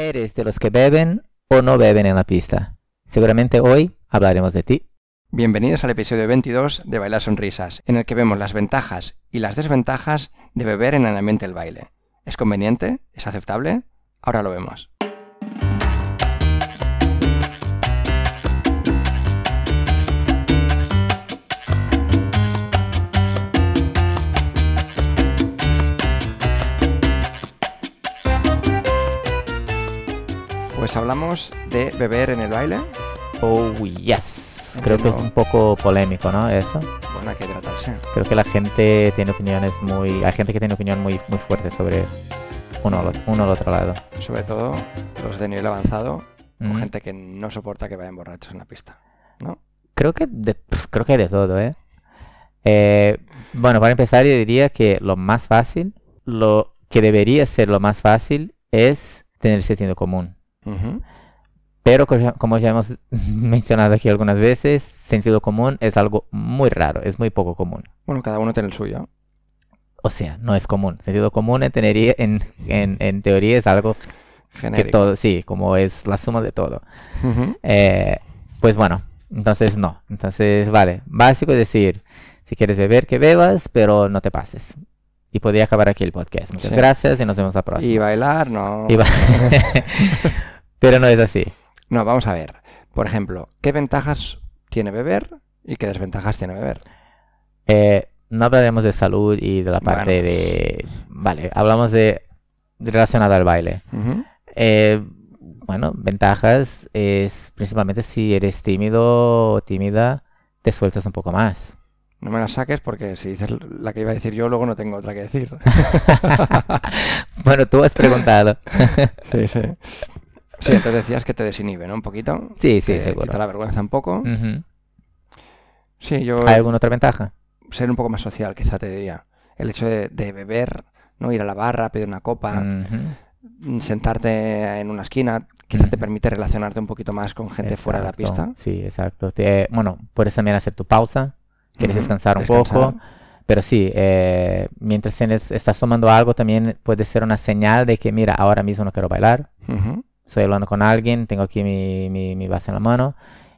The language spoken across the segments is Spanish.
¿Eres de los que beben o no beben en la pista? Seguramente hoy hablaremos de ti. Bienvenidos al episodio 22 de Bailar Sonrisas, en el que vemos las ventajas y las desventajas de beber en el ambiente del baile. ¿Es conveniente? ¿Es aceptable? Ahora lo vemos. Pues hablamos de beber en el baile. Oh, yes. Creo que es un poco polémico, ¿no? Eso. Bueno, hay que tratarse. Creo que la gente tiene opiniones muy... Hay gente que tiene opinión muy, muy fuerte sobre uno, al- uno al otro lado. Sobre todo los de nivel avanzado, con Mm. gente que no soporta que vayan borrachos en la pista. ¿No? Creo que de, creo que de todo, ¿eh? Eh, Bueno, para empezar yo diría que lo más fácil, lo que debería ser lo más fácil es tener sentido común. Pero como ya hemos mencionado aquí algunas veces, sentido común es algo muy raro, es muy poco común. Bueno, cada uno tiene el suyo. O sea, no es común. Sentido común en, teoría- en, en, en teoría es algo que Genérico. todo, sí, como es la suma de todo. Eh, pues bueno, entonces no. Entonces, vale, básico es decir, si quieres beber, que bebas, pero no te pases. Y podría acabar aquí el podcast. Muchas Sí. gracias y nos vemos la próxima. Y bailar, no. Y pero no es así. No, vamos a ver. Por ejemplo, ¿qué ventajas tiene beber y qué desventajas tiene beber? Eh, no hablaremos de salud y de la parte Bueno. de... Vale, hablamos de, relacionado al baile. Eh, bueno, ventajas es principalmente si eres tímido o tímida, te sueltas un poco más. No me las saques porque si dices la que iba a decir yo, luego no tengo otra que decir. bueno, tú has preguntado. sí, sí. Sí, entonces decías que te desinhibe, ¿no? Un poquito. Sí, sí, que seguro. quita la vergüenza un poco. Sí, yo ¿Hay alguna otra ventaja? ser un poco más social, quizá te diría. El hecho de, de beber, ¿no? Ir a la barra, pedir una copa, sentarte en una esquina, quizá te permite relacionarte un poquito más con gente fuera de la pista. Sí, exacto. Te- bueno, puedes también hacer tu pausa, quieres descansar un descansar. poco, pero sí, eh, mientras tienes- estás tomando algo también puede ser una señal de que, mira, ahora mismo no quiero bailar, Ujú. estoy hablando con alguien, tengo aquí mi, mi, mi vaso en la mano,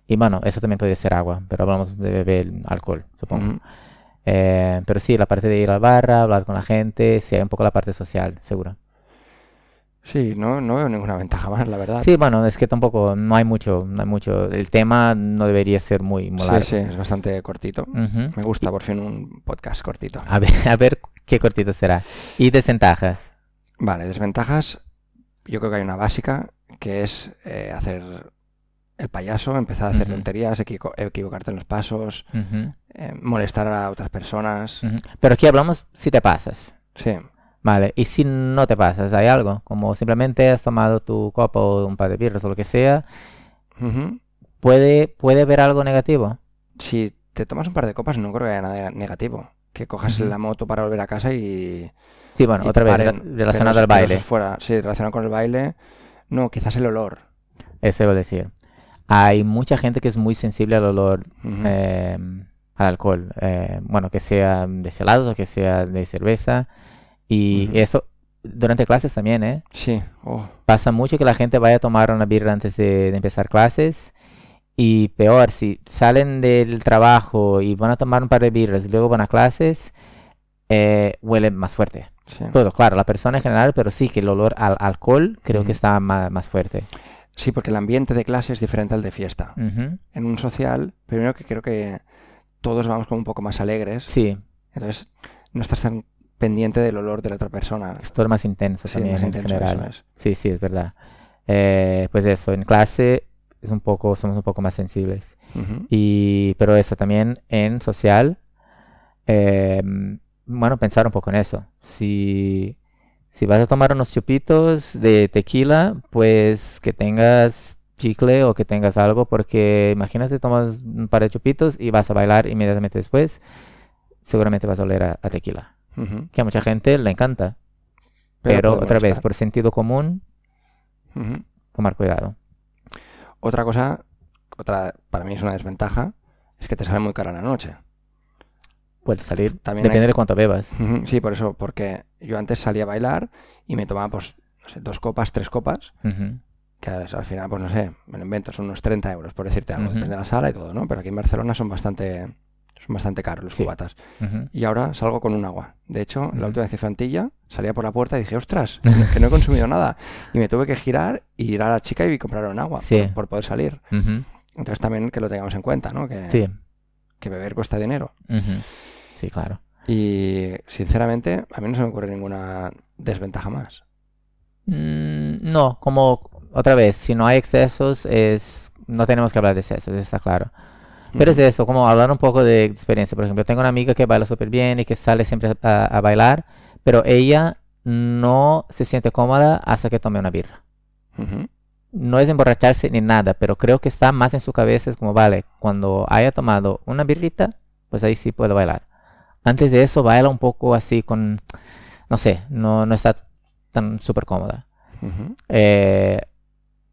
y bueno, eso también puede ser agua, pero hablamos de beber alcohol, supongo. Eh, pero sí, la parte de ir a la barra, hablar con la gente, sí, hay un poco la parte social, seguro. Sí, no, no veo ninguna ventaja más, la verdad. Sí, bueno, es que tampoco, no hay mucho, no hay mucho, el tema no debería ser muy, muy sí, largo. sí, es bastante cortito. Me gusta por fin un podcast cortito. A ver, a ver qué cortito será. Y desventajas. Vale, desventajas. Yo creo que hay una básica que es eh, hacer el payaso, empezar a hacer tonterías, equivocarte en los pasos, eh, molestar a otras personas. Pero aquí hablamos si te pasas. Sí, Vale, y si no te pasas, hay algo, como simplemente has tomado tu copa o un par de birras o lo que sea, Ujú. puede, puede haber algo negativo. Si te tomas un par de copas, no creo que haya nada negativo. Que cojas Ujú. la moto para volver a casa y. Sí, bueno, y otra vez, paren. relacionado al baile, fuera. Sí, relacionado con el baile. No, quizás el olor. eso iba a decir. Hay mucha gente que es muy sensible al olor Ujú. eh, al alcohol, eh, bueno, que sea de helados o que sea de cerveza, y eso durante clases también, ¿eh? Sí. Oh. Pasa mucho que la gente vaya a tomar una birra antes de, de empezar clases. Y peor, si salen del trabajo y van a tomar un par de birras y luego van a clases, eh, huele más fuerte. Sí. Todo, claro, la persona en general, pero sí que el olor al alcohol creo que está más, fuerte. Sí, porque el ambiente de clase es diferente al de fiesta. En un social, primero que creo que todos vamos como un poco más alegres. Sí, Entonces, no estás tan pendiente del olor de la otra persona. es todo más intenso Sí, también más en intenso, general. es. Sí, sí, es verdad. Eh, pues eso, en clase es un poco, somos un poco más sensibles. Y, pero eso también en social, eh, bueno, pensar un poco en eso. Si, si vas a tomar unos chupitos de tequila, pues que tengas chicle o que tengas algo, porque imagínate tomas un par de chupitos y vas a bailar inmediatamente después, seguramente vas a oler a, a tequila, Que a mucha gente le encanta, pero, otra vez, por sentido común, tomar cuidado. Otra cosa, otra para mí es una desventaja, es que te sale muy cara la noche. Puede salir, También depende hay- de cuánto bebas. Sí, por eso, porque yo antes salía a bailar y me tomaba pues no sé, dos copas, tres copas, que al al final, pues no sé, me lo invento, son unos 30 euros, por decirte algo, depende de la sala y todo, ¿no? Pero aquí en Barcelona son bastante, son bastante caros los Sí. cubatas. Y ahora salgo con un agua. De hecho, la última vez que fui a Antilla, salía por la puerta y dije, ostras, que no- he consumido nada. Y me tuve que girar y ir a la chica y comprar un agua Sí. por, por poder salir. Entonces también que lo tengamos en cuenta, ¿no? Que, Sí. que beber cuesta dinero. Sí, claro. Y sinceramente, a mí no se me ocurre ninguna desventaja más. Mm, no, como otra vez, si no hay excesos, es no tenemos que hablar de excesos, está claro. Pero es eso, como hablar un poco de experiencia. Por ejemplo, tengo una amiga que baila súper bien y que sale siempre a, a bailar, pero ella no se siente cómoda hasta que tome una birra. No es emborracharse ni nada, pero creo que está más en su cabeza, es como, vale, cuando haya tomado una birrita, pues ahí sí puedo bailar. Antes de eso, baila un poco así con, no sé, no, no está tan súper cómoda. Eh,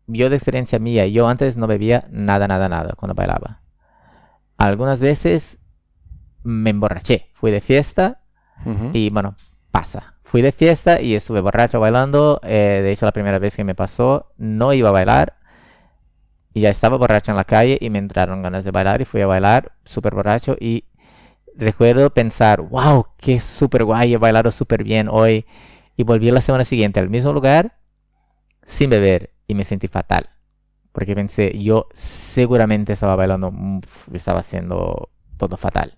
yo de experiencia mía, yo antes no bebía nada, nada, nada cuando bailaba. Algunas veces me emborraché. Fui de fiesta y bueno, pasa. Fui de fiesta y estuve borracho bailando. eh, de hecho, la primera vez que me pasó, no iba a bailar. Y ya estaba borracho en la calle y me entraron ganas de bailar y fui a bailar súper borracho. Y recuerdo pensar, wow, qué súper guay, he bailado súper bien hoy. Y volví la semana siguiente al mismo lugar sin beber y me sentí fatal. Porque pensé, yo seguramente estaba bailando, mm, estaba haciendo todo fatal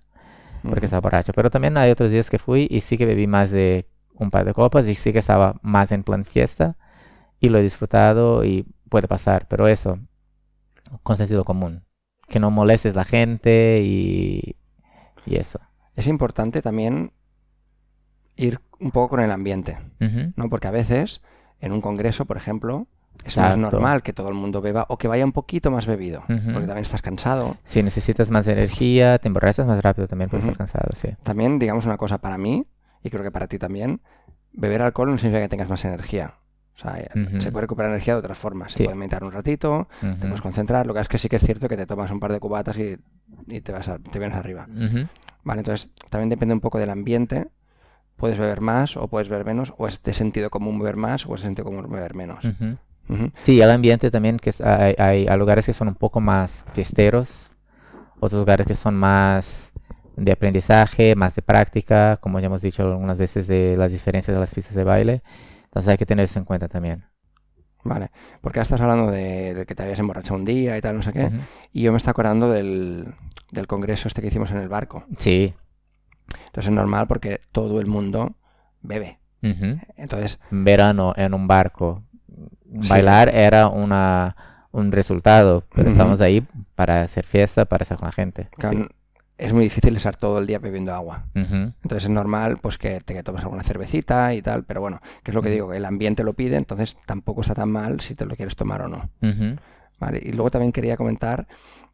porque estaba borracho. Pero también hay otros días que fui y sí que bebí más de un par de copas y sí que estaba más en plan fiesta y lo he disfrutado y puede pasar, pero eso, con sentido común. Que no molestes la gente y, y eso. Es importante también ir un poco con el ambiente, Ujú. ¿no? Porque a veces, en un congreso, por ejemplo, es más normal que todo el mundo beba o que vaya un poquito más bebido, porque también estás cansado. Si necesitas más energía, te emborrachas más rápido también, puedes Ujú. estar cansado, sí. También, digamos una cosa para mí, y creo que para ti también, beber alcohol no significa que tengas más energía. O sea, eh, se puede recuperar energía de otras formas. Se Sí. puede meditar un ratito, te puedes concentrar. Lo que es que sí que es cierto que te tomas un par de cubatas y, y te, vas a- te vienes arriba. Vale, entonces también depende un poco del ambiente. Puedes beber más o puedes beber menos, o es de sentido común beber más o es de sentido común beber menos. Ujú. Sí, el ambiente también, que es- hay, hay, hay lugares que son un poco más fiesteros, otros lugares que son más de aprendizaje, más de práctica, como ya hemos dicho algunas veces de las diferencias de las pistas de baile. Entonces hay que tener eso en cuenta también. Vale, porque estás hablando de, de que te habías emborrachado un día y tal, no sé qué, Ujú. y yo me estoy acordando del, del congreso este que hicimos en el barco. Sí. Entonces es normal porque todo el mundo bebe. Ujú. Entonces, Verano en un barco. Sí. Bailar era una, un resultado, pero Ujú. estamos ahí para hacer fiesta, para estar con la gente. claro, es muy difícil estar todo el día bebiendo agua. Entonces es normal pues que te que tomes alguna cervecita y tal, pero bueno, que es lo que digo, que el ambiente lo pide, entonces tampoco está tan mal si te lo quieres tomar o no. Vale, y luego también quería comentar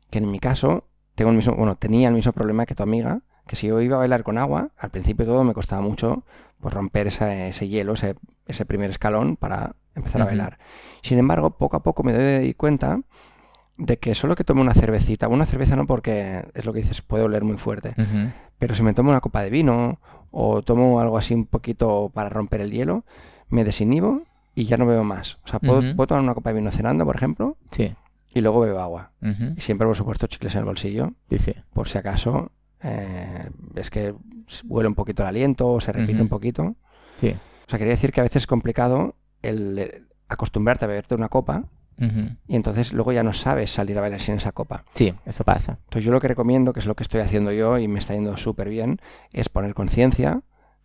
que en mi caso tengo el mismo, bueno, tenía el mismo problema que tu amiga, que si yo iba a bailar con agua, al principio todo me costaba mucho pues romper esa- ese hielo, ese, ese primer escalón para empezar a bailar. Sin embargo, poco a poco me doy cuenta de que solo que tome una cervecita, una cerveza no porque es lo que dices, puede oler muy fuerte, pero si me tomo una copa de vino o tomo algo así un poquito para romper el hielo, me desinhibo y ya no bebo más. O sea, puedo, tomar una copa de vino cenando, por ejemplo, Sí. y luego bebo agua. Y siempre, por supuesto, chicles en el bolsillo, Sí, sí. por si acaso eh, es que huele un poquito el aliento o se repite un poquito. Sí. O sea, quería decir que a veces es complicado el eh, acostumbrarte a beberte una copa y entonces luego ya no sabes salir a bailar sin esa copa. Sí, eso pasa. Entonces yo lo que recomiendo, que es lo que estoy haciendo yo y me está yendo súper bien, es poner conciencia,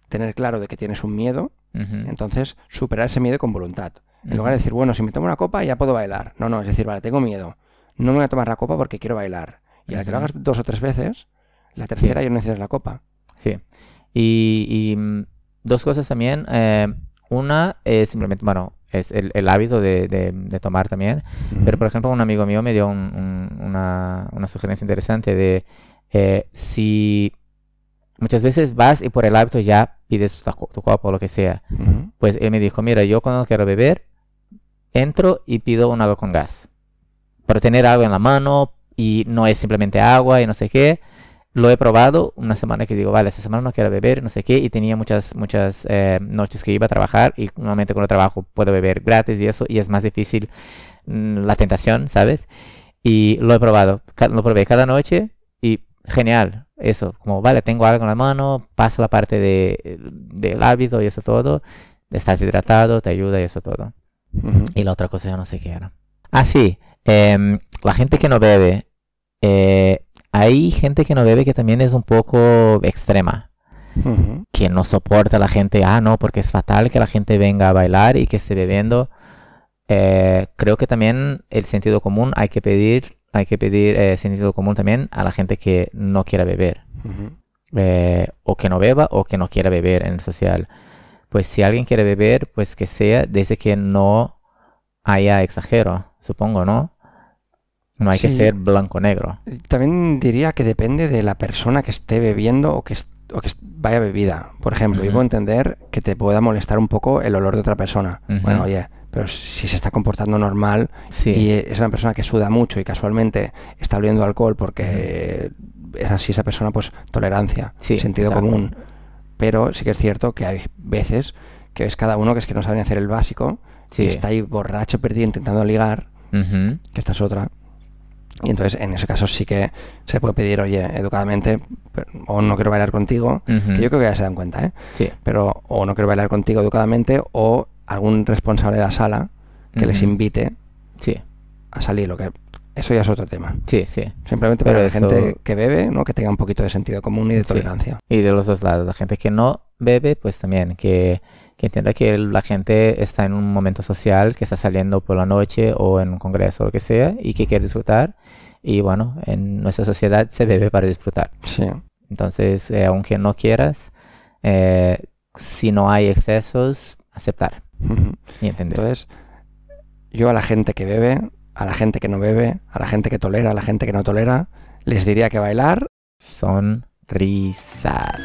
tener claro de que tienes un miedo, entonces superar ese miedo con voluntad. En lugar de decir, bueno, si me tomo una copa ya puedo bailar. No, no, es decir, vale, tengo miedo. No me voy a tomar la copa porque quiero bailar. Y a la que lo hagas dos o tres veces, la tercera ya no necesitas la copa. Sí. Y, y, mm, dos cosas también. eh, una es simplemente, bueno, es el, el hábito de, de- de tomar también. Pero, por ejemplo, un amigo mío me dio un- un- una, una sugerencia interesante de eh, si muchas veces vas y por el hábito ya pides tu, tu copa o lo que sea. Pues él me dijo, mira, yo cuando quiero beber, entro y pido un agua con gas. Para tener algo en la mano y no es simplemente agua y no sé qué. Lo he probado una semana que digo, vale, esta semana no quiero beber, no sé qué, y tenía muchas, muchas eh, noches que iba a trabajar y normalmente cuando trabajo puedo beber gratis y eso, y es más difícil mm, la tentación, ¿sabes? Y lo he probado, lo probé cada noche y genial, eso, como, vale, tengo algo en la mano, pasa la parte de, del hábito y eso todo, estás hidratado, te ayuda y eso todo. Y la otra cosa yo no sé qué era. Ah, sí, em, la gente que no bebe, eh, hay gente que no bebe que también es un poco extrema. Que no soporta a la gente, ah, no, porque es fatal que la gente venga a bailar y que esté bebiendo. Eh, creo que también el sentido común hay que pedir, hay que pedir eh, sentido común también a la gente que no quiera beber. Eh, o que no beba o que no quiera beber en el social. Pues si alguien quiere beber, pues que sea desde que no haya exagero, supongo, ¿no? No hay que ser blanco-negro. También diría que depende de la persona que esté bebiendo o que, o que vaya bebida. Por ejemplo, yo puedo entender que te pueda molestar un poco el olor de otra persona. Bueno, oye, pero si se está comportando normal y es una persona que suda mucho y casualmente está oliendo alcohol porque es así esa persona, pues tolerancia, sentido común. Pero sí que es cierto que hay veces que es cada uno que es que no sabe hacer el básico y está ahí borracho, perdido, intentando ligar, que esta es otra. Y entonces en ese caso sí que se puede pedir, oye, educadamente, o no quiero bailar contigo, que yo creo que ya se dan cuenta, ¿eh? Sí. Pero o no quiero bailar contigo educadamente, o algún responsable de la sala que les invite sí. a salir, lo que eso ya es otro tema. Sí, sí. Simplemente para la gente que bebe, ¿no? Que tenga un poquito de sentido común y de tolerancia. Y de los dos lados, la gente que no bebe, pues también que, que entienda que la gente está en un momento social, que está saliendo por la noche o en un congreso o lo que sea, y que quiere disfrutar y bueno, en nuestra sociedad se bebe para disfrutar. Sí. Entonces, eh, aunque no quieras, eh, si no hay excesos, aceptar y entender. Entonces, yo a la gente que bebe, a la gente que no bebe, a la gente que tolera, a la gente que no tolera, les diría que bailar son risas.